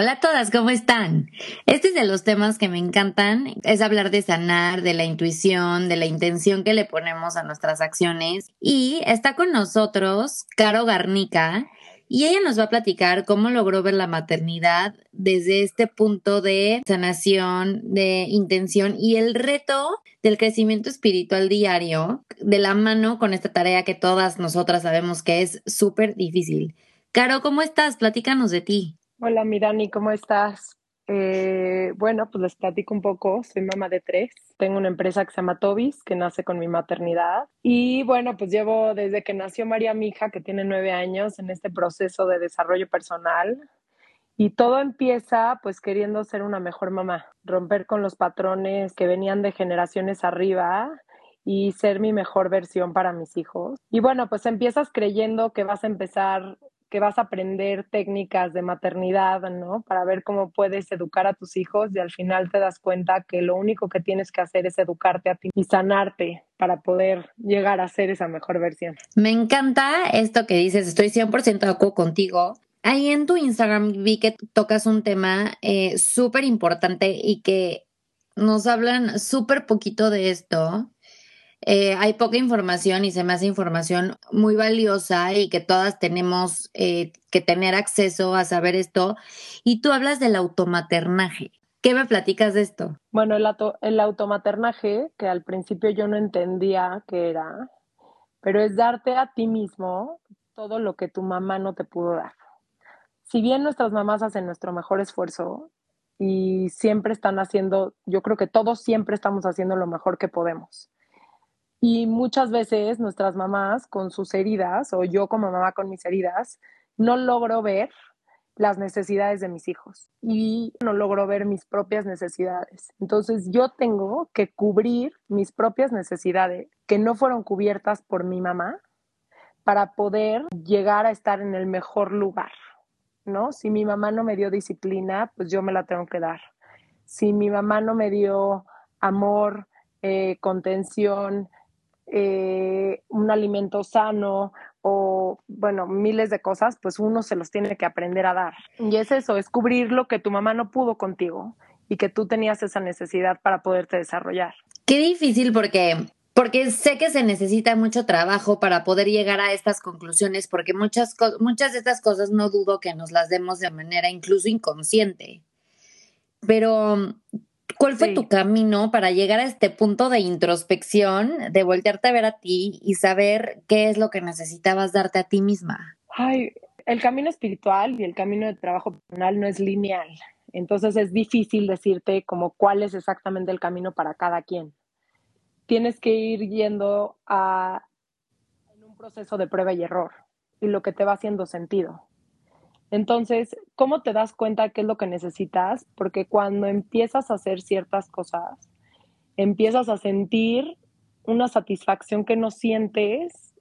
Hola a todas, ¿cómo están? Este es de los temas que me encantan, es hablar de sanar, de la intuición, de la intención que le ponemos a nuestras acciones. Y está con nosotros Caro Garnica y ella nos va a platicar cómo logró ver la maternidad desde este punto de sanación, de intención y el reto del crecimiento espiritual diario de la mano con esta tarea que todas nosotras sabemos que es súper difícil. Caro, ¿cómo estás? Platícanos de ti. Hola, Mirani, ¿cómo estás? Eh, bueno, pues les platico un poco. Soy mamá de tres. Tengo una empresa que se llama Tobis, que nace con mi maternidad. Y bueno, pues llevo desde que nació María, mi que tiene nueve años, en este proceso de desarrollo personal. Y todo empieza pues queriendo ser una mejor mamá, romper con los patrones que venían de generaciones arriba y ser mi mejor versión para mis hijos. Y bueno, pues empiezas creyendo que vas a empezar que vas a aprender técnicas de maternidad, ¿no? Para ver cómo puedes educar a tus hijos y al final te das cuenta que lo único que tienes que hacer es educarte a ti y sanarte para poder llegar a ser esa mejor versión. Me encanta esto que dices, estoy 100% de acuerdo contigo. Ahí en tu Instagram vi que tocas un tema eh, súper importante y que nos hablan súper poquito de esto eh, hay poca información y se me hace información muy valiosa y que todas tenemos eh, que tener acceso a saber esto. Y tú hablas del automaternaje. ¿Qué me platicas de esto? Bueno, el, el automaternaje, que al principio yo no entendía qué era, pero es darte a ti mismo todo lo que tu mamá no te pudo dar. Si bien nuestras mamás hacen nuestro mejor esfuerzo y siempre están haciendo, yo creo que todos siempre estamos haciendo lo mejor que podemos y muchas veces nuestras mamás con sus heridas, o yo como mamá con mis heridas, no logro ver las necesidades de mis hijos y no logro ver mis propias necesidades. Entonces yo tengo que cubrir mis propias necesidades que no fueron cubiertas por mi mamá para poder llegar a estar en el mejor lugar, ¿no? Si mi mamá no me dio disciplina, pues yo me la tengo que dar. Si mi mamá no me dio amor, eh, contención, eh, un alimento sano o, bueno, miles de cosas, pues uno se los tiene que aprender a dar. Y es eso, es cubrir lo que tu mamá no pudo contigo y que tú tenías esa necesidad para poderte desarrollar. Qué difícil porque porque sé que se necesita mucho trabajo para poder llegar a estas conclusiones, porque muchas, muchas de estas cosas no dudo que nos las demos de manera incluso inconsciente. Pero ¿Cuál fue tu camino para llegar a este punto de introspección, de voltearte a ver a ti y saber qué es lo que necesitabas darte a ti misma? Ay, el camino espiritual y el camino de trabajo personal no es lineal. Entonces es difícil decirte como cuál es exactamente el camino para cada quien. Tienes que ir yendo a en un proceso de prueba y error y lo que te va haciendo sentido. Entonces, ¿cómo te das cuenta qué es lo que necesitas? Porque cuando empiezas a hacer ciertas cosas, empiezas a sentir una satisfacción que no sientes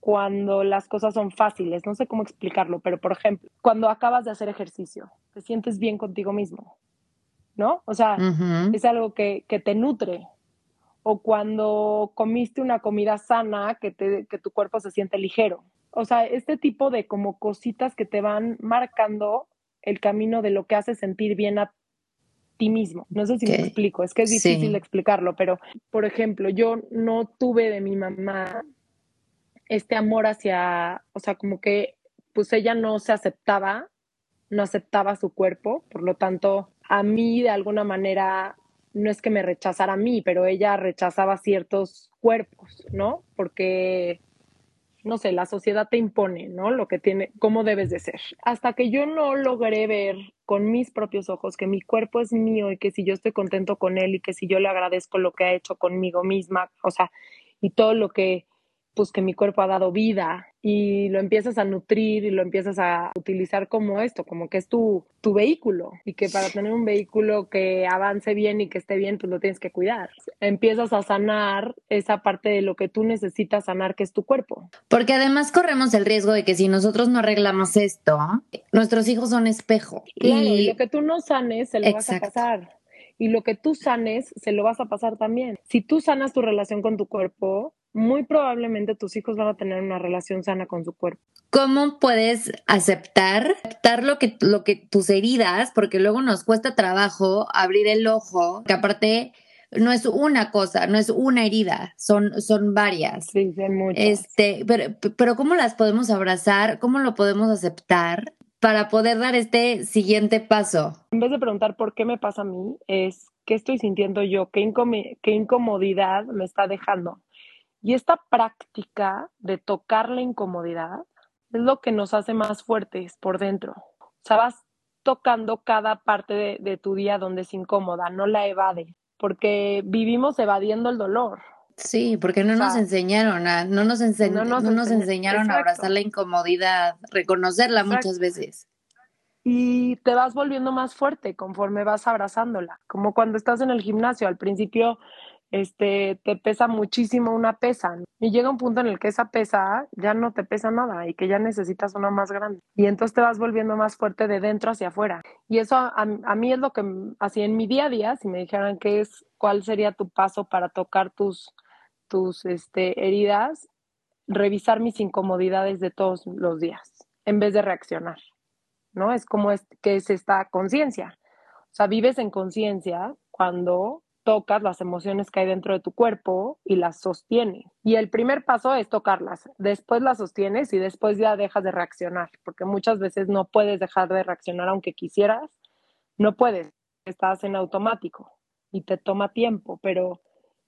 cuando las cosas son fáciles. No sé cómo explicarlo, pero por ejemplo, cuando acabas de hacer ejercicio, te sientes bien contigo mismo, ¿no? O sea, es algo que, que, te nutre. O cuando comiste una comida sana, que, te, que tu cuerpo se siente ligero o sea, este tipo de como cositas que te van marcando el camino de lo que hace sentir bien a ti mismo. No sé si me explico, es que es difícil explicarlo, pero por ejemplo, yo no tuve de mi mamá este amor hacia, o sea, como que pues ella no se aceptaba, no aceptaba su cuerpo, por lo tanto, a mí de alguna manera no es que me rechazara a mí, pero ella rechazaba ciertos cuerpos, ¿no? Porque no sé, la sociedad te impone, ¿no? Lo que tiene, cómo debes de ser. Hasta que yo no logré ver con mis propios ojos que mi cuerpo es mío y que si yo estoy contento con él y que si yo le agradezco lo que ha hecho conmigo misma, o sea, y todo lo que, pues que mi cuerpo ha dado vida y lo empiezas a nutrir y lo empiezas a utilizar como esto, como que es tu, tu vehículo y que para tener un vehículo que avance bien y que esté bien, pues lo tienes que cuidar. Empiezas a sanar esa parte de lo que tú necesitas sanar, que es tu cuerpo. Porque además corremos el riesgo de que si nosotros no arreglamos esto, nuestros hijos son espejo. y lo que tú no sanes, se lo vas a pasar y lo que tú sanes se lo vas a pasar también. Si tú sanas tu relación con tu cuerpo, muy probablemente tus hijos van a tener una relación sana con su cuerpo. ¿Cómo puedes aceptar, aceptar lo que, lo que tus heridas, porque luego nos cuesta trabajo abrir el ojo, que aparte no es una cosa, no es una herida, son, son varias. Sí, son muchas. Este, pero, pero ¿cómo las podemos abrazar? ¿Cómo lo podemos aceptar para poder dar este siguiente paso? En vez de preguntar por qué me pasa a mí, es qué estoy sintiendo yo, qué, qué incomodidad me está dejando. Y esta práctica de tocar la incomodidad es lo que nos hace más fuertes por dentro. O sea, vas tocando cada parte de, tu día donde es incómoda, no la evade, porque vivimos evadiendo el dolor. Sí, porque no nos enseñaron a, no nos, no nos, enseñaron a abrazar la incomodidad, reconocerla muchas veces. Y te vas volviendo más fuerte conforme vas abrazándola, como cuando estás en el gimnasio, al principio este, te pesa muchísimo una pesa y llega un punto en el que esa pesa ya no te pesa nada y que ya necesitas una más grande. Y entonces te vas volviendo más fuerte de dentro hacia afuera. Y eso a, mí es lo que así en mi día a día si me dijeran qué es cuál sería tu paso para tocar tus tus este, heridas revisar mis incomodidades de todos los días en vez de reaccionar no es como es que es esta conciencia. O sea vives en conciencia cuando tocas las emociones que hay dentro de tu cuerpo y las sostienes. Y el primer paso es tocarlas, después las sostienes y después ya dejas de reaccionar, porque muchas veces no puedes dejar de reaccionar aunque quisieras, no puedes, estás en automático y te toma tiempo, pero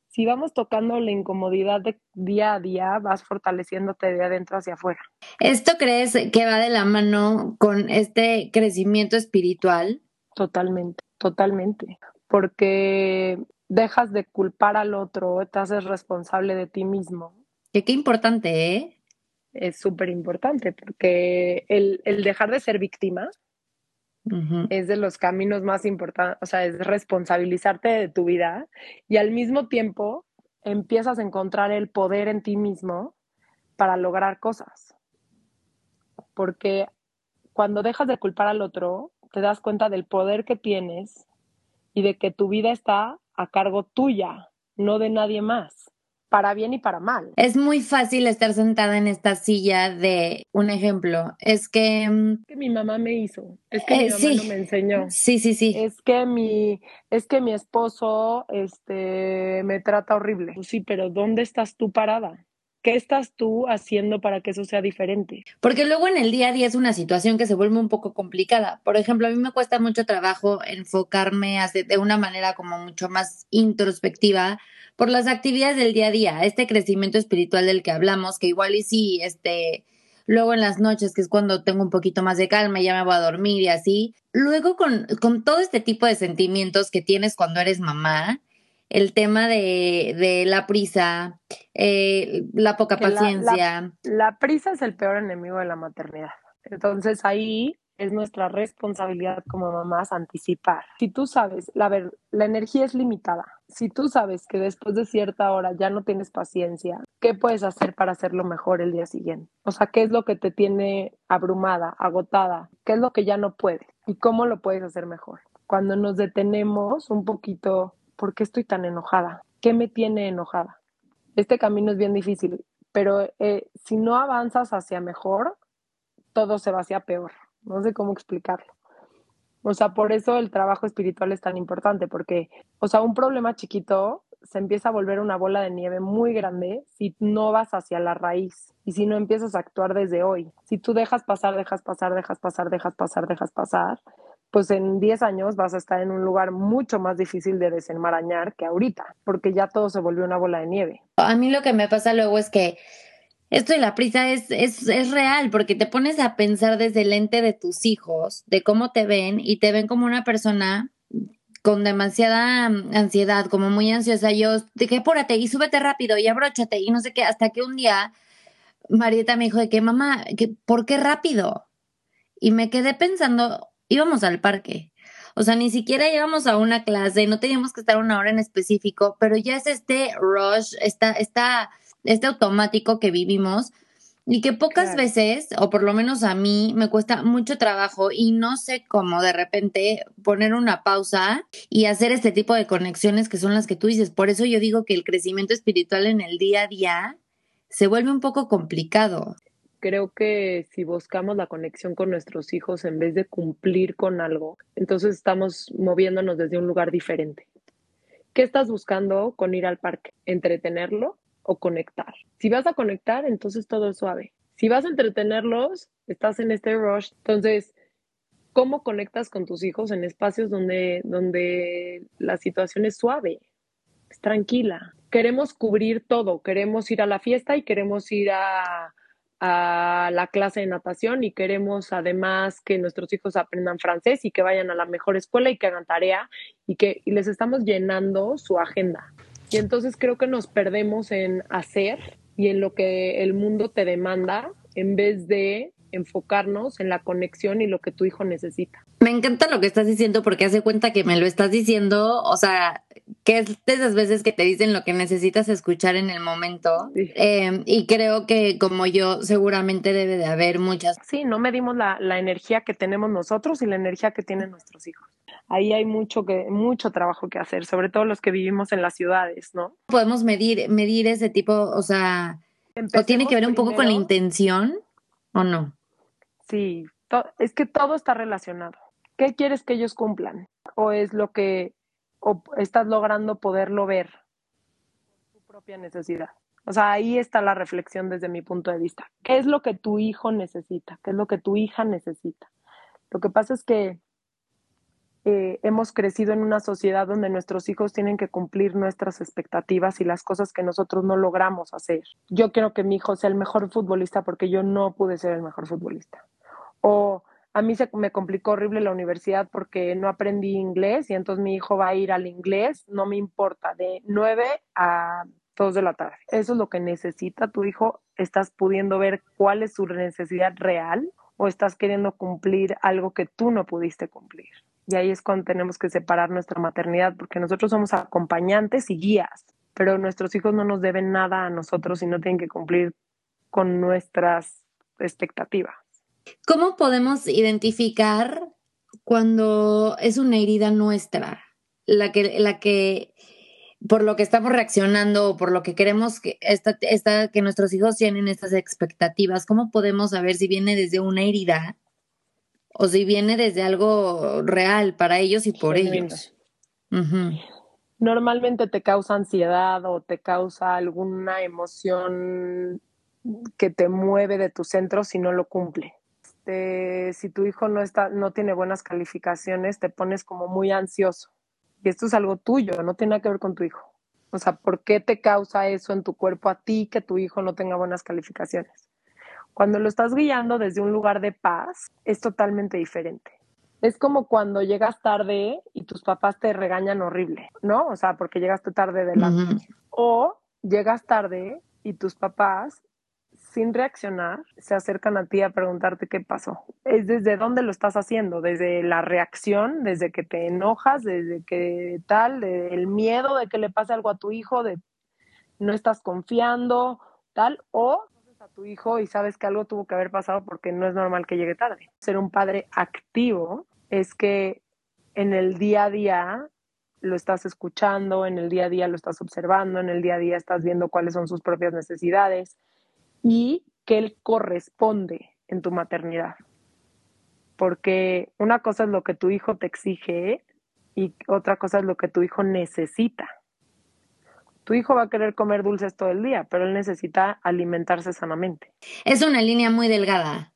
si vamos tocando la incomodidad de día a día, vas fortaleciéndote de adentro hacia afuera. ¿Esto crees que va de la mano con este crecimiento espiritual? Totalmente, totalmente porque dejas de culpar al otro, te haces responsable de ti mismo. qué importante, ¿eh? Es súper importante porque el, dejar de ser víctima es de los caminos más importantes, o sea, es responsabilizarte de tu vida y al mismo tiempo empiezas a encontrar el poder en ti mismo para lograr cosas. Porque cuando dejas de culpar al otro, te das cuenta del poder que tienes y de que tu vida está a cargo tuya, no de nadie más, para bien y para mal. Es muy fácil estar sentada en esta silla de un ejemplo. Es que... Mm, es que mi mamá me hizo, es que mi eh, mamá no me enseñó. Sí, sí, sí. Es que mi, es que mi esposo este, me trata horrible. Pues sí, pero ¿dónde estás tú parada? ¿Qué estás tú haciendo para que eso sea diferente? Porque luego en el día a día es una situación que se vuelve un poco complicada. Por ejemplo, a mí me cuesta mucho trabajo enfocarme de una manera como mucho más introspectiva por las actividades del día a día, este crecimiento espiritual del que hablamos, que igual y sí, este, luego en las noches, que es cuando tengo un poquito más de calma ya me voy a dormir y así. Luego con, con todo este tipo de sentimientos que tienes cuando eres mamá, el tema de, de la prisa, eh, la poca paciencia. La, prisa es el peor enemigo de la maternidad. Entonces ahí es nuestra responsabilidad como mamás anticipar. Si tú sabes, la, ver, la energía es limitada. Si tú sabes que después de cierta hora ya no tienes paciencia, ¿qué puedes hacer para hacerlo mejor el día siguiente? O sea, ¿qué es lo que te tiene abrumada, agotada? ¿Qué es lo que ya no puedes? ¿Y cómo lo puedes hacer mejor? Cuando nos detenemos un poquito ¿por qué estoy tan enojada? ¿Qué me tiene enojada? Este camino es bien difícil, pero eh, si no avanzas hacia mejor, todo se va hacia peor. No sé cómo explicarlo. O sea, por eso el trabajo espiritual es tan importante, porque, o sea, un problema chiquito se empieza a volver una bola de nieve muy grande si no vas hacia la raíz y si no empiezas a actuar desde hoy. Si tú dejas pasar, dejas pasar, dejas pasar, dejas pasar, dejas pasar, pues en 10 años vas a estar en un lugar mucho más difícil de desenmarañar que ahorita, porque ya todo se volvió una bola de nieve. A mí lo que me pasa luego es que esto de la prisa es, es, es real, porque te pones a pensar desde el lente de tus hijos, de cómo te ven, y te ven como una persona con demasiada ansiedad, como muy ansiosa. Yo dije, apúrate y súbete rápido y abróchate y no sé qué, hasta que un día Marieta me dijo de que, mamá, ¿por qué rápido? Y me quedé pensando, íbamos al parque. O sea, ni siquiera íbamos a una clase, no teníamos que estar una hora en específico, pero ya es este rush, esta, esta, este automático que vivimos y que pocas veces, o por lo menos a mí, me cuesta mucho trabajo y no sé cómo de repente poner una pausa y hacer este tipo de conexiones que son las que tú dices. Por eso yo digo que el crecimiento espiritual en el día a día se vuelve un poco complicado. Creo que si buscamos la conexión con nuestros hijos en vez de cumplir con algo, entonces estamos moviéndonos desde un lugar diferente. ¿Qué estás buscando con ir al parque? ¿Entretenerlo? o conectar. Si vas a conectar, entonces todo es suave. Si vas a entretenerlos, estás en este rush. Entonces, ¿cómo conectas con tus hijos en espacios donde, donde la situación es suave, es tranquila? Queremos cubrir todo, queremos ir a la fiesta y queremos ir a, a la clase de natación y queremos además que nuestros hijos aprendan francés y que vayan a la mejor escuela y que hagan tarea y que les estamos llenando su agenda. Y entonces creo que nos perdemos en hacer y en lo que el mundo te demanda en vez de enfocarnos en la conexión y lo que tu hijo necesita. Me encanta lo que estás diciendo porque hace cuenta que me lo estás diciendo, o sea, que es de esas veces que te dicen lo que necesitas escuchar en el momento. Eh, y creo que como yo, seguramente debe de haber muchas. Sí, no medimos la, la energía que tenemos nosotros y la energía que tienen nuestros hijos. Ahí hay mucho que mucho trabajo que hacer, sobre todo los que vivimos en las ciudades, ¿no? Podemos medir medir ese tipo, o sea, o tiene que ver un poco con la intención o no. Sí, es que todo está relacionado. ¿Qué quieres que ellos cumplan? ¿O es lo que o estás logrando poderlo ver tu propia necesidad? O sea, ahí está la reflexión desde mi punto de vista. ¿Qué es lo que tu hijo necesita? ¿Qué es lo que tu hija necesita? Lo que pasa es que eh, hemos crecido en una sociedad donde nuestros hijos tienen que cumplir nuestras expectativas y las cosas que nosotros no logramos hacer. Yo quiero que mi hijo sea el mejor futbolista porque yo no pude ser el mejor futbolista o a mí se me complicó horrible la universidad porque no aprendí inglés y entonces mi hijo va a ir al inglés, no me importa, de 9 a 2 de la tarde. Eso es lo que necesita tu hijo. ¿Estás pudiendo ver cuál es su necesidad real o estás queriendo cumplir algo que tú no pudiste cumplir? Y ahí es cuando tenemos que separar nuestra maternidad porque nosotros somos acompañantes y guías, pero nuestros hijos no nos deben nada a nosotros y no tienen que cumplir con nuestras expectativas. ¿Cómo podemos identificar cuando es una herida nuestra? La que, la que por lo que estamos reaccionando o por lo que queremos que, esta, esta, que nuestros hijos tienen estas expectativas, ¿cómo podemos saber si viene desde una herida o si viene desde algo real para ellos y por ellos? Normalmente te causa ansiedad o te causa alguna emoción que te mueve de tu centro si no lo cumple. Este, si tu hijo no, está, no tiene buenas calificaciones, te pones como muy ansioso. Y esto es algo tuyo, no tiene nada que ver con tu hijo. O sea, ¿por qué te causa eso en tu cuerpo a ti que tu hijo no tenga buenas calificaciones? Cuando lo estás guiando desde un lugar de paz, es totalmente diferente. Es como cuando llegas tarde y tus papás te regañan horrible, ¿no? O sea, porque llegaste tarde de la... O llegas tarde y tus papás sin reaccionar, se acercan a ti a preguntarte qué pasó. Es desde dónde lo estás haciendo, desde la reacción, desde que te enojas, desde que tal, el miedo de que le pase algo a tu hijo, de no estás confiando, tal, o a tu hijo y sabes que algo tuvo que haber pasado porque no es normal que llegue tarde. Ser un padre activo es que en el día a día lo estás escuchando, en el día a día lo estás observando, en el día a día estás viendo cuáles son sus propias necesidades, y que él corresponde en tu maternidad. Porque una cosa es lo que tu hijo te exige y otra cosa es lo que tu hijo necesita. Tu hijo va a querer comer dulces todo el día, pero él necesita alimentarse sanamente. Es una línea muy delgada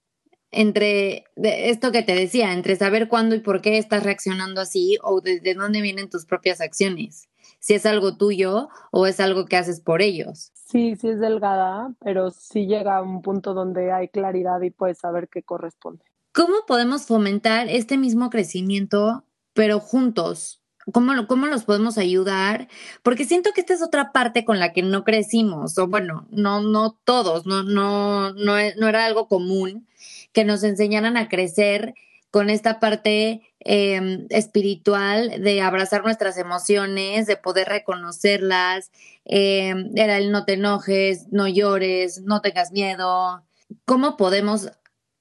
entre esto que te decía, entre saber cuándo y por qué estás reaccionando así o desde dónde vienen tus propias acciones si es algo tuyo o es algo que haces por ellos. Sí, sí es delgada, pero sí llega a un punto donde hay claridad y puedes saber qué corresponde. ¿Cómo podemos fomentar este mismo crecimiento, pero juntos? cómo, cómo los podemos ayudar, porque siento que esta es otra parte con la que no crecimos, o bueno, no, no todos, no, no, no, no era algo común que nos enseñaran a crecer con esta parte em, espiritual de abrazar nuestras emociones, de poder reconocerlas, em, era el no te enojes, no llores, no tengas miedo. ¿Cómo podemos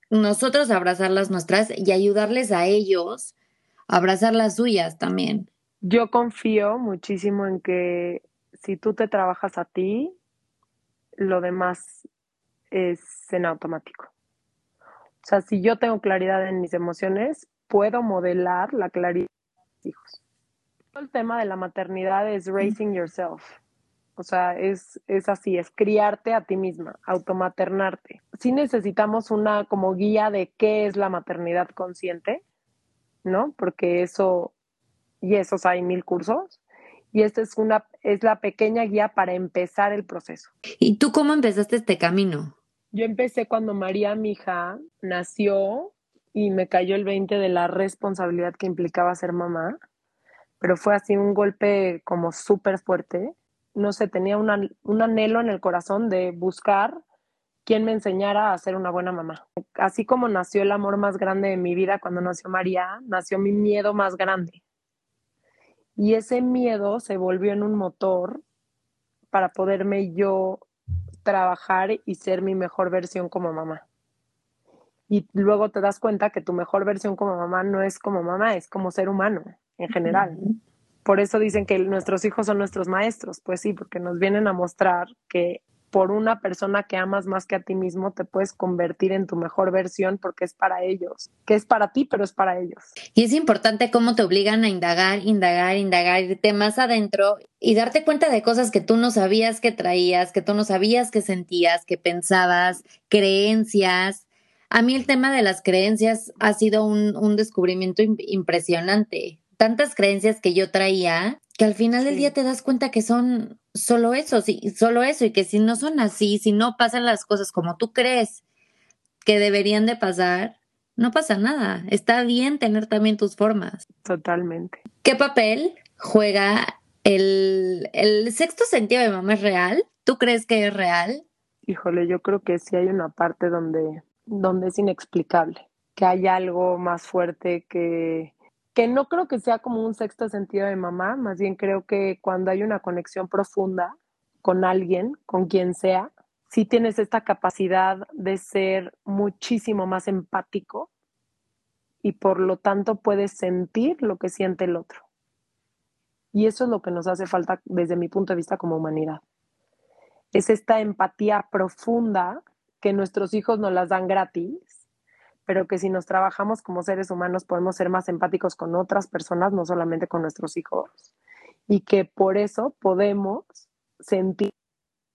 nosotros abrazar las nuestras y ayudarles a ellos a abrazar las suyas también? Yo confío muchísimo en que si tú te trabajas a ti, lo demás es en automático. O sea, si yo tengo claridad en mis emociones, puedo modelar la claridad de mis hijos. El tema de la maternidad es raising yourself. O sea, es, es así, es criarte a ti misma, automaternarte. Sí necesitamos una como guía de qué es la maternidad consciente, ¿no? Porque eso, y esos hay mil cursos. Y esta es una, es la pequeña guía para empezar el proceso. ¿Y tú cómo empezaste este camino? Yo empecé cuando María, mi hija, nació y me cayó el 20 de la responsabilidad que implicaba ser mamá, pero fue así un golpe como súper fuerte. No sé, tenía un anhelo en el corazón de buscar quien me enseñara a ser una buena mamá. Así como nació el amor más grande de mi vida cuando nació María, nació mi miedo más grande. Y ese miedo se volvió en un motor para poderme yo trabajar y ser mi mejor versión como mamá. Y luego te das cuenta que tu mejor versión como mamá no es como mamá, es como ser humano en general. Por eso dicen que nuestros hijos son nuestros maestros. Pues sí, porque nos vienen a mostrar que por una persona que amas más que a ti mismo, te puedes convertir en tu mejor versión porque es para ellos, que es para ti, pero es para ellos. Y es importante cómo te obligan a indagar, indagar, indagar, irte más adentro y darte cuenta de cosas que tú no sabías que traías, que tú no sabías que sentías, que pensabas, creencias. A mí el tema de las creencias ha sido un, un descubrimiento impresionante. Tantas creencias que yo traía que al final del día te das cuenta que son solo eso, sí, solo eso, y que si no son así, si no pasan las cosas como tú crees que deberían de pasar, no pasa nada. Está bien tener también tus formas. Totalmente. ¿Qué papel juega el, el sexto sentido de mamá es real? ¿Tú crees que es real? Híjole, yo creo que sí hay una parte donde, donde es inexplicable, que hay algo más fuerte que, que no creo que sea como un sexto sentido de mamá, más bien creo que cuando hay una conexión profunda con alguien, con quien sea, sí tienes esta capacidad de ser muchísimo más empático y por lo tanto puedes sentir lo que siente el otro. Y eso es lo que nos hace falta desde mi punto de vista como humanidad. Es esta empatía profunda que nuestros hijos nos las dan gratis pero que si nos trabajamos como seres humanos podemos ser más empáticos con otras personas, no solamente con nuestros hijos, y que por eso podemos sentir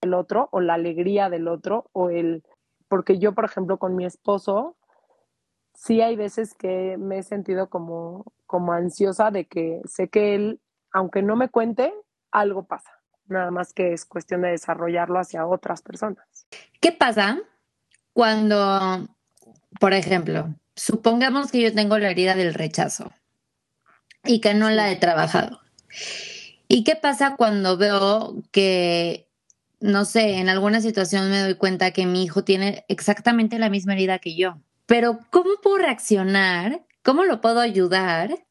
el otro o la alegría del otro o el, porque yo, por ejemplo, con mi esposo, sí hay veces que me he sentido como, como ansiosa de que sé que él, aunque no me cuente, algo pasa. Nada más que es cuestión de desarrollarlo hacia otras personas. ¿Qué pasa cuando por ejemplo, supongamos que yo tengo la herida del rechazo y que no la he trabajado. ¿Y qué pasa cuando veo que, no sé, en alguna situación me doy cuenta que mi hijo tiene exactamente la misma herida que yo? Pero ¿cómo puedo reaccionar? ¿Cómo lo puedo ayudar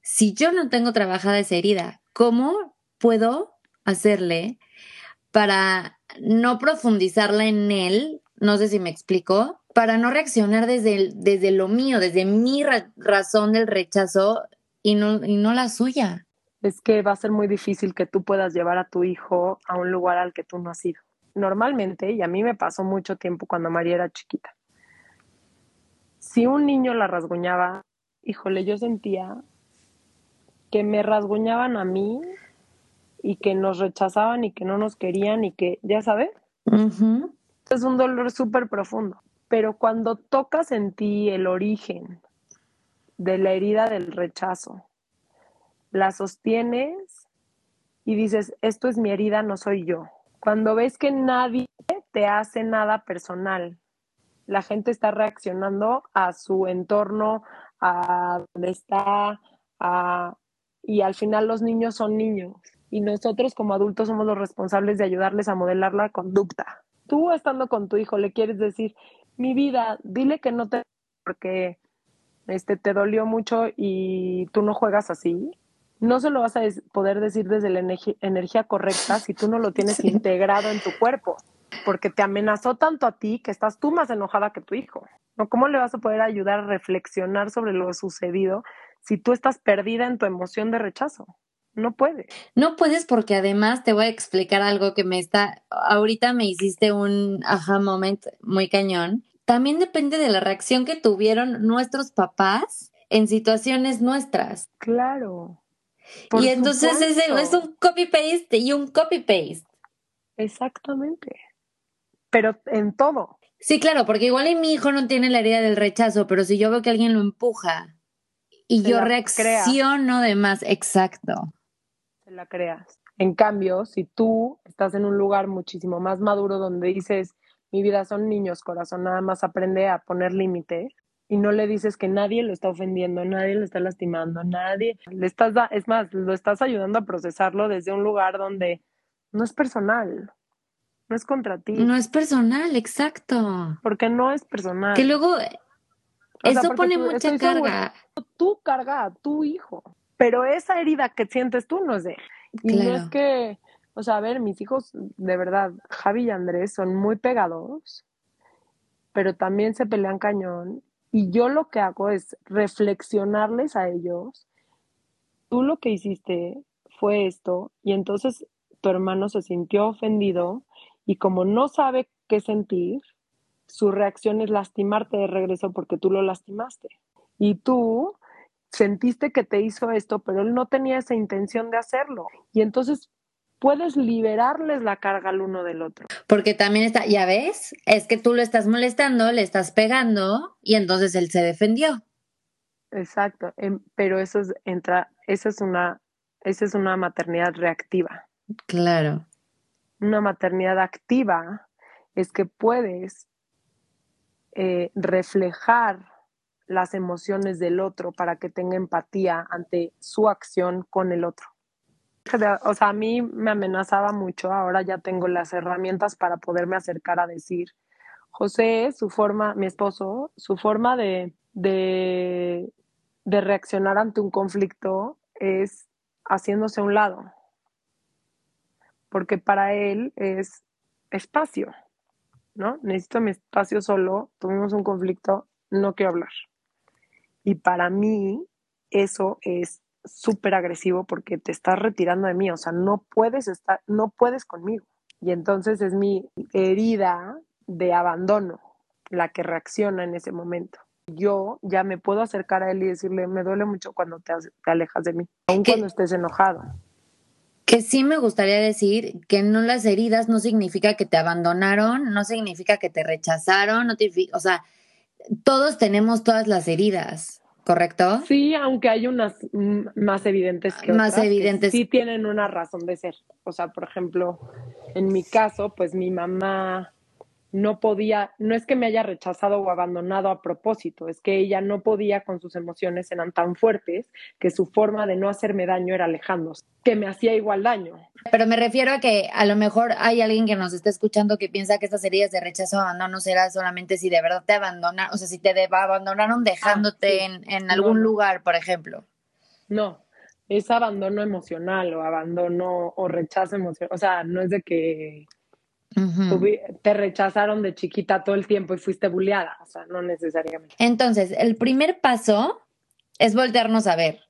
si yo no tengo trabajada esa herida? ¿Cómo puedo hacerle para no profundizarla en él? No sé si me explico, para no reaccionar desde, desde lo mío, desde mi razón del rechazo y no, y no la suya. Es que va a ser muy difícil que tú puedas llevar a tu hijo a un lugar al que tú no has ido. Normalmente, y a mí me pasó mucho tiempo cuando María era chiquita, si un niño la rasguñaba, híjole, yo sentía que me rasguñaban a mí y que nos rechazaban y que no nos querían y que, ya sabes, es un dolor súper profundo pero cuando tocas en ti el origen de la herida del rechazo, la sostienes y dices, esto es mi herida, no soy yo. Cuando ves que nadie te hace nada personal, la gente está reaccionando a su entorno, a donde está, a y al final los niños son niños y nosotros como adultos somos los responsables de ayudarles a modelar la conducta. Tú estando con tu hijo le quieres decir, mi vida, dile que no te porque este te dolió mucho y tú no juegas así. No se lo vas a poder decir desde la energía correcta si tú no lo tienes integrado en tu cuerpo, porque te amenazó tanto a ti que estás tú más enojada que tu hijo. ¿No? ¿Cómo le vas a poder ayudar a reflexionar sobre lo sucedido si tú estás perdida en tu emoción de rechazo. No puedes. No puedes porque además te voy a explicar algo que me está, ahorita me hiciste un aha moment muy cañón. También depende de la reacción que tuvieron nuestros papás en situaciones nuestras. Claro. y entonces es, es un copy-paste y un copy-paste. Exactamente. Pero en todo. Sí, claro, porque igual mi hijo no tiene la herida del rechazo, pero si yo veo que alguien lo empuja y yo reacciono de más, exacto. La creas. En cambio, si tú estás en un lugar muchísimo más maduro donde dices, mi vida son niños, corazón, nada más aprende a poner límite y no le dices que nadie lo está ofendiendo, nadie lo está lastimando, nadie, le estás, es más, lo estás ayudando a procesarlo desde un lugar donde no es personal, no es contra ti. No es personal, exacto. Porque no es personal. Que luego eso pone mucha carga. tú carga a tu hijo, pero esa herida que sientes tú no es de Y no es que, o sea, a ver, mis hijos, de verdad, Javi y Andrés son muy pegados, pero también se pelean cañón. Y yo lo que hago es reflexionarles a ellos. Tú lo que hiciste fue esto, y entonces tu hermano se sintió ofendido y como no sabe qué sentir, su reacción es lastimarte de regreso porque tú lo lastimaste. Y tú sentiste que te hizo esto, pero él no tenía esa intención de hacerlo. Y entonces puedes liberarles la carga al uno del otro. Porque también está, ya ves, es que tú lo estás molestando, le estás pegando y entonces él se defendió. Exacto, em, pero eso es entra, esa es una, esa es una maternidad reactiva. Claro. Una maternidad activa es que puedes eh, reflejar las emociones del otro para que tenga empatía ante su acción con el otro. O sea, a mí me amenazaba mucho, ahora ya tengo las herramientas para poderme acercar a decir, José, su forma, mi esposo, su forma de, de, de reaccionar ante un conflicto es haciéndose a un lado, porque para él es espacio. ¿no? Necesito mi espacio solo, tuvimos un conflicto, no quiero hablar. Y para mí eso es súper agresivo porque te estás retirando de mí, o sea, no puedes estar, no puedes conmigo. Y entonces es mi herida de abandono la que reacciona en ese momento. Yo ya me puedo acercar a él y decirle, me duele mucho cuando te, te alejas de mí, aun cuando estés enojado que sí me gustaría decir que no las heridas no significa que te abandonaron, no significa que te rechazaron, no o sea, todos tenemos todas las heridas, ¿correcto? Sí, aunque hay unas más evidentes que más evidentes. sí tienen una razón de ser. O sea, por ejemplo, en mi caso, pues mi mamá no podía, no es que me haya rechazado o abandonado a propósito, es que ella no podía con sus emociones, eran tan fuertes que su forma de no hacerme daño era alejándose, que me hacía igual daño. Pero me refiero a que a lo mejor hay alguien que nos está escuchando que piensa que estas heridas de rechazo o abandono será solamente si de verdad te abandonaron, o sea, si te abandonaron dejándote ah, en, algún lugar, por ejemplo. No, es abandono emocional o abandono o rechazo emocional, o sea, no es de que te rechazaron de chiquita todo el tiempo y fuiste bulleada, o sea, no necesariamente. Entonces, el primer paso es voltearnos a ver.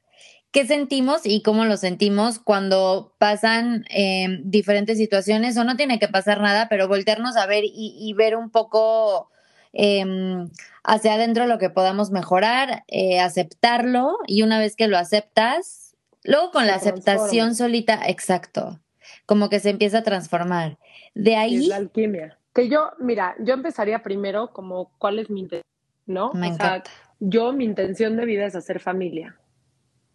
Qué sentimos y cómo lo sentimos cuando pasan em, diferentes situaciones o no tiene que pasar nada, pero voltearnos a ver y, ver un poco em, hacia adentro lo que podamos mejorar, eh, aceptarlo. Y una vez que lo aceptas, luego con la aceptación solita, exacto, como que se empieza a transformar. De ahí. la alquimia. Que yo, mira, yo empezaría primero como cuál es mi intención, ¿no? Me encanta. yo, mi intención de vida es hacer familia.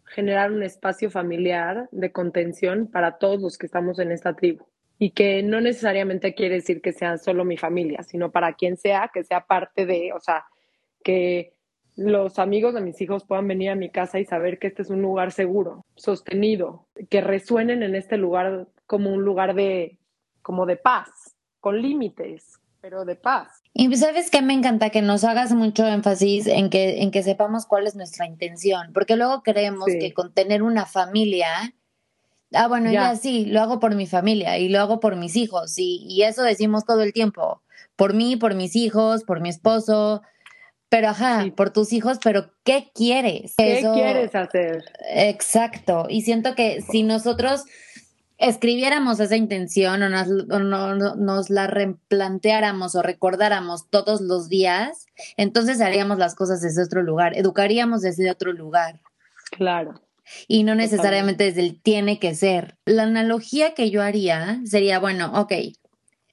Generar un espacio familiar de contención para todos los que estamos en esta tribu. Y que no necesariamente quiere decir que sea solo mi familia, sino para quien sea, que sea parte de, o sea, que los amigos de mis hijos puedan venir a mi casa y saber que este es un lugar seguro, sostenido, que resuenen en este lugar como un lugar de, como de paz, con límites, pero de paz. Y sabes que me encanta que nos hagas mucho énfasis en que, en que sepamos cuál es nuestra intención, porque luego creemos que con tener una familia, ah, bueno, ya. sí, lo hago por mi familia y lo hago por mis hijos, y, y eso decimos todo el tiempo, por mí, por mis hijos, por mi esposo, pero ajá, por tus hijos, pero ¿qué quieres? ¿Qué quieres hacer? Exacto. Y siento que si nosotros escribiéramos esa intención o nos, no, nos la replanteáramos o recordáramos todos los días, entonces haríamos las cosas desde otro lugar, educaríamos desde otro lugar. Claro. Y no necesariamente desde el tiene que ser. La analogía que yo haría sería, bueno, ok,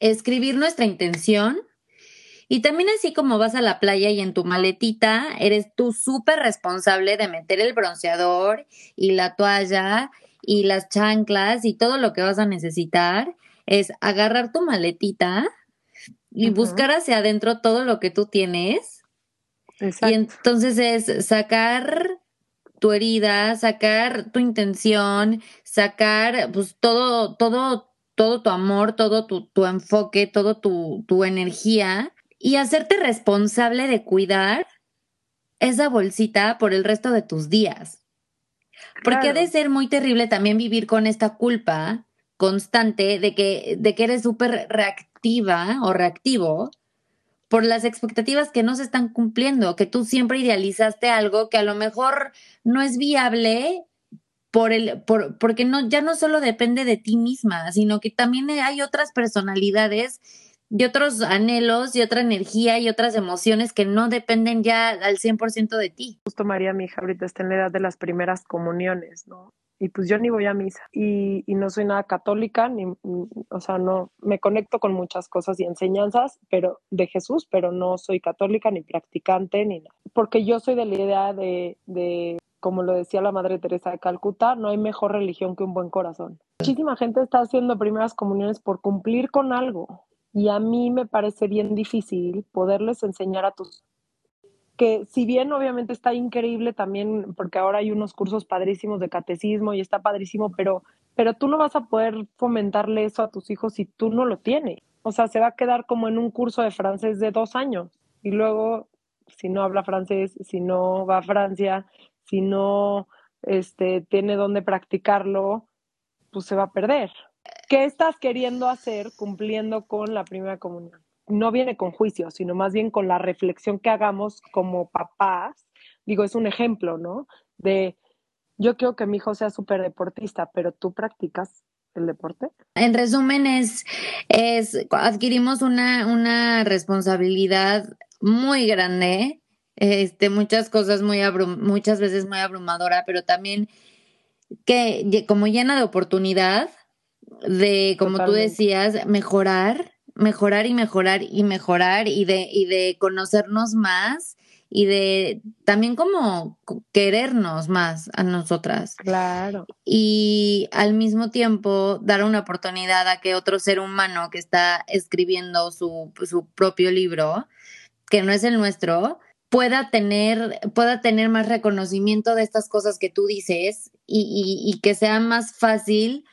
escribir nuestra intención y también así como vas a la playa y en tu maletita, eres tú súper responsable de meter el bronceador y la toalla y las chanclas y todo lo que vas a necesitar. Es agarrar tu maletita y buscar hacia adentro todo lo que tú tienes. Y entonces es sacar tu herida, sacar tu intención, sacar pues todo, todo, todo tu amor, todo tu, tu enfoque, todo tu, tu energía y hacerte responsable de cuidar esa bolsita por el resto de tus días. Porque ha de ser muy terrible también vivir con esta culpa constante de que, de que eres súper reactiva o reactivo por las expectativas que no se están cumpliendo, que tú siempre idealizaste algo que a lo mejor no es viable por el, por, porque no, ya no solo depende de ti misma, sino que también hay otras personalidades y otros anhelos y otra energía y otras emociones que no dependen ya al 100% de ti. Justo María, mi hija, ahorita está en la edad de las primeras comuniones, ¿no? Y pues yo ni voy a misa y, y no soy nada católica, ni, o sea, no, me conecto con muchas cosas y enseñanzas pero de Jesús, pero no soy católica ni practicante ni nada. Porque yo soy de la idea de, de como lo decía la Madre Teresa de Calcuta, no hay mejor religión que un buen corazón. Muchísima gente está haciendo primeras comuniones por cumplir con algo, y a mí me parece bien difícil poderles enseñar a tus que si bien obviamente está increíble también, porque ahora hay unos cursos padrísimos de catecismo y está padrísimo, pero, pero tú no vas a poder fomentarle eso a tus hijos si tú no lo tienes. O sea, se va a quedar como en un curso de francés de dos años y luego, si no habla francés, si no va a Francia, si no este, tiene dónde practicarlo, pues se va a perder. ¿Qué estás queriendo hacer cumpliendo con la primera comunión? No viene con juicio, sino más bien con la reflexión que hagamos como papás. Digo, es un ejemplo, ¿no? De yo quiero que mi hijo sea súper deportista, pero tú practicas el deporte. En resumen, es, es adquirimos una, una responsabilidad muy grande, este, muchas cosas muy muchas veces muy abrumadora, pero también que como llena de oportunidad de, como tú decías, mejorar, mejorar y mejorar y mejorar y de, y de conocernos más y de también como querernos más a nosotras. Claro. Y al mismo tiempo dar una oportunidad a que otro ser humano que está escribiendo su, su propio libro, que no es el nuestro, pueda tener, pueda tener más reconocimiento de estas cosas que tú dices y, y que sea más fácil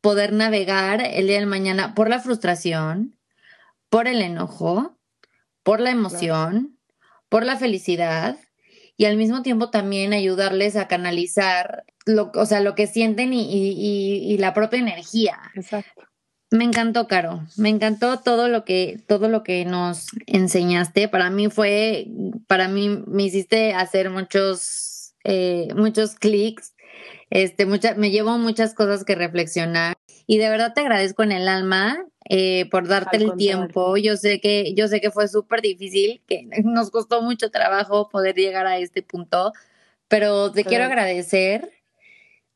poder navegar el día de mañana por la frustración, por el enojo, por la emoción, por la felicidad y al mismo tiempo también ayudarles a canalizar lo, o sea, lo que sienten y, y, y la propia energía. Exacto. Me encantó, Caro. Me encantó todo lo que, todo lo que nos enseñaste. Para mí fue, para mí me hiciste hacer muchos, eh, muchos clics este, mucha, me llevo muchas cosas que reflexionar y de verdad te agradezco en el alma eh, por darte el tiempo. Yo sé que, yo sé que fue súper difícil, que nos costó mucho trabajo poder llegar a este punto, pero te quiero agradecer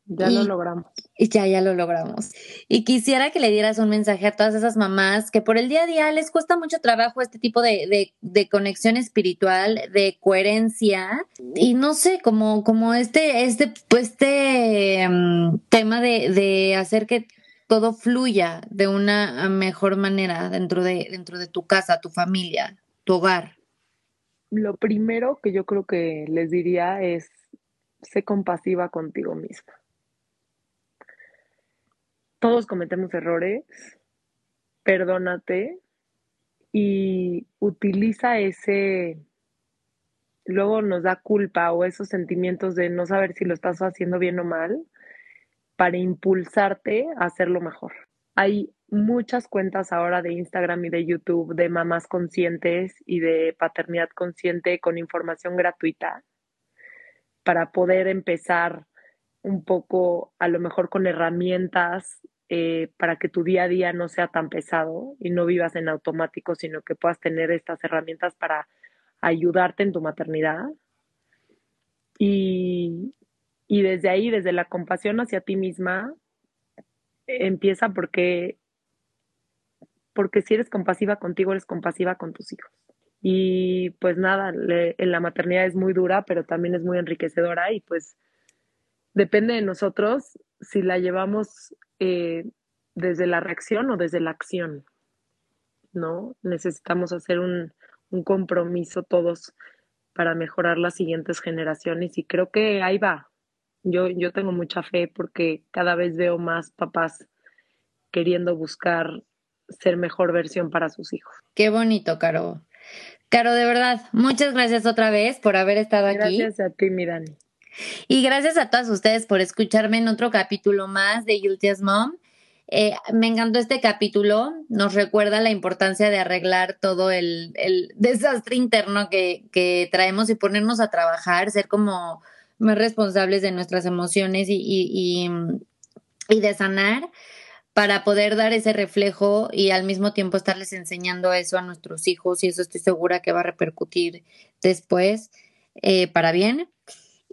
ya lo logramos. Y ya, ya lo logramos. Y quisiera que le dieras un mensaje a todas esas mamás que por el día a día les cuesta mucho trabajo este tipo de, de, conexión espiritual, de coherencia. Y no sé, como, como este, este, pues este em, tema de, de hacer que todo fluya de una mejor manera dentro de, dentro de tu casa, tu familia, tu hogar. lo primero que yo creo que les diría es, sé compasiva contigo misma. Todos cometemos errores, perdónate y utiliza ese, luego nos da culpa o esos sentimientos de no saber si lo estás haciendo bien o mal para impulsarte a hacerlo mejor. Hay muchas cuentas ahora de Instagram y de YouTube de mamás conscientes y de paternidad consciente con información gratuita para poder empezar un poco, a lo mejor con herramientas eh, para que tu día a día no sea tan pesado y no vivas en automático, sino que puedas tener estas herramientas para ayudarte en tu maternidad. Y, y desde ahí, desde la compasión hacia ti misma, empieza porque, porque si eres compasiva contigo, eres compasiva con tus hijos. Y pues nada, en la maternidad es muy dura, pero también es muy enriquecedora y pues depende de nosotros si la llevamos eh, desde la reacción o desde la acción, ¿no? Necesitamos hacer un, un compromiso todos para mejorar las siguientes generaciones y creo que ahí va. Yo, yo tengo mucha fe porque cada vez veo más papás queriendo buscar ser mejor versión para sus hijos. Qué bonito, Caro. Caro, de verdad, muchas gracias otra vez por haber estado aquí. Gracias a ti, Mirani. Y gracias a todas ustedes por escucharme en otro capítulo más de Guilty as Mom. Eh, me encantó este capítulo, nos recuerda la importancia de arreglar todo el, desastre interno que, traemos y ponernos a trabajar, ser como más responsables de nuestras emociones y, y, y, de sanar para poder dar ese reflejo y al mismo tiempo estarles enseñando eso a nuestros hijos y eso estoy segura que va a repercutir después eh, para bien.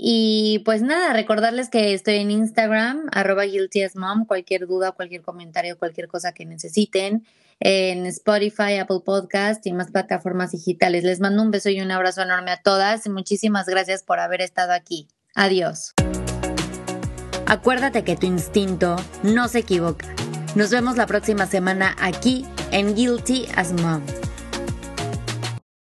Y pues nada, recordarles que estoy en Instagram, arroba guilty as mom, cualquier duda, cualquier comentario, cualquier cosa que necesiten, en Spotify, Apple Podcast y más plataformas digitales. Les mando un beso y un abrazo enorme a todas y muchísimas gracias por haber estado aquí. Adiós. Acuérdate que tu instinto no se equivoca. Nos vemos la próxima semana aquí en Guilty as Mom.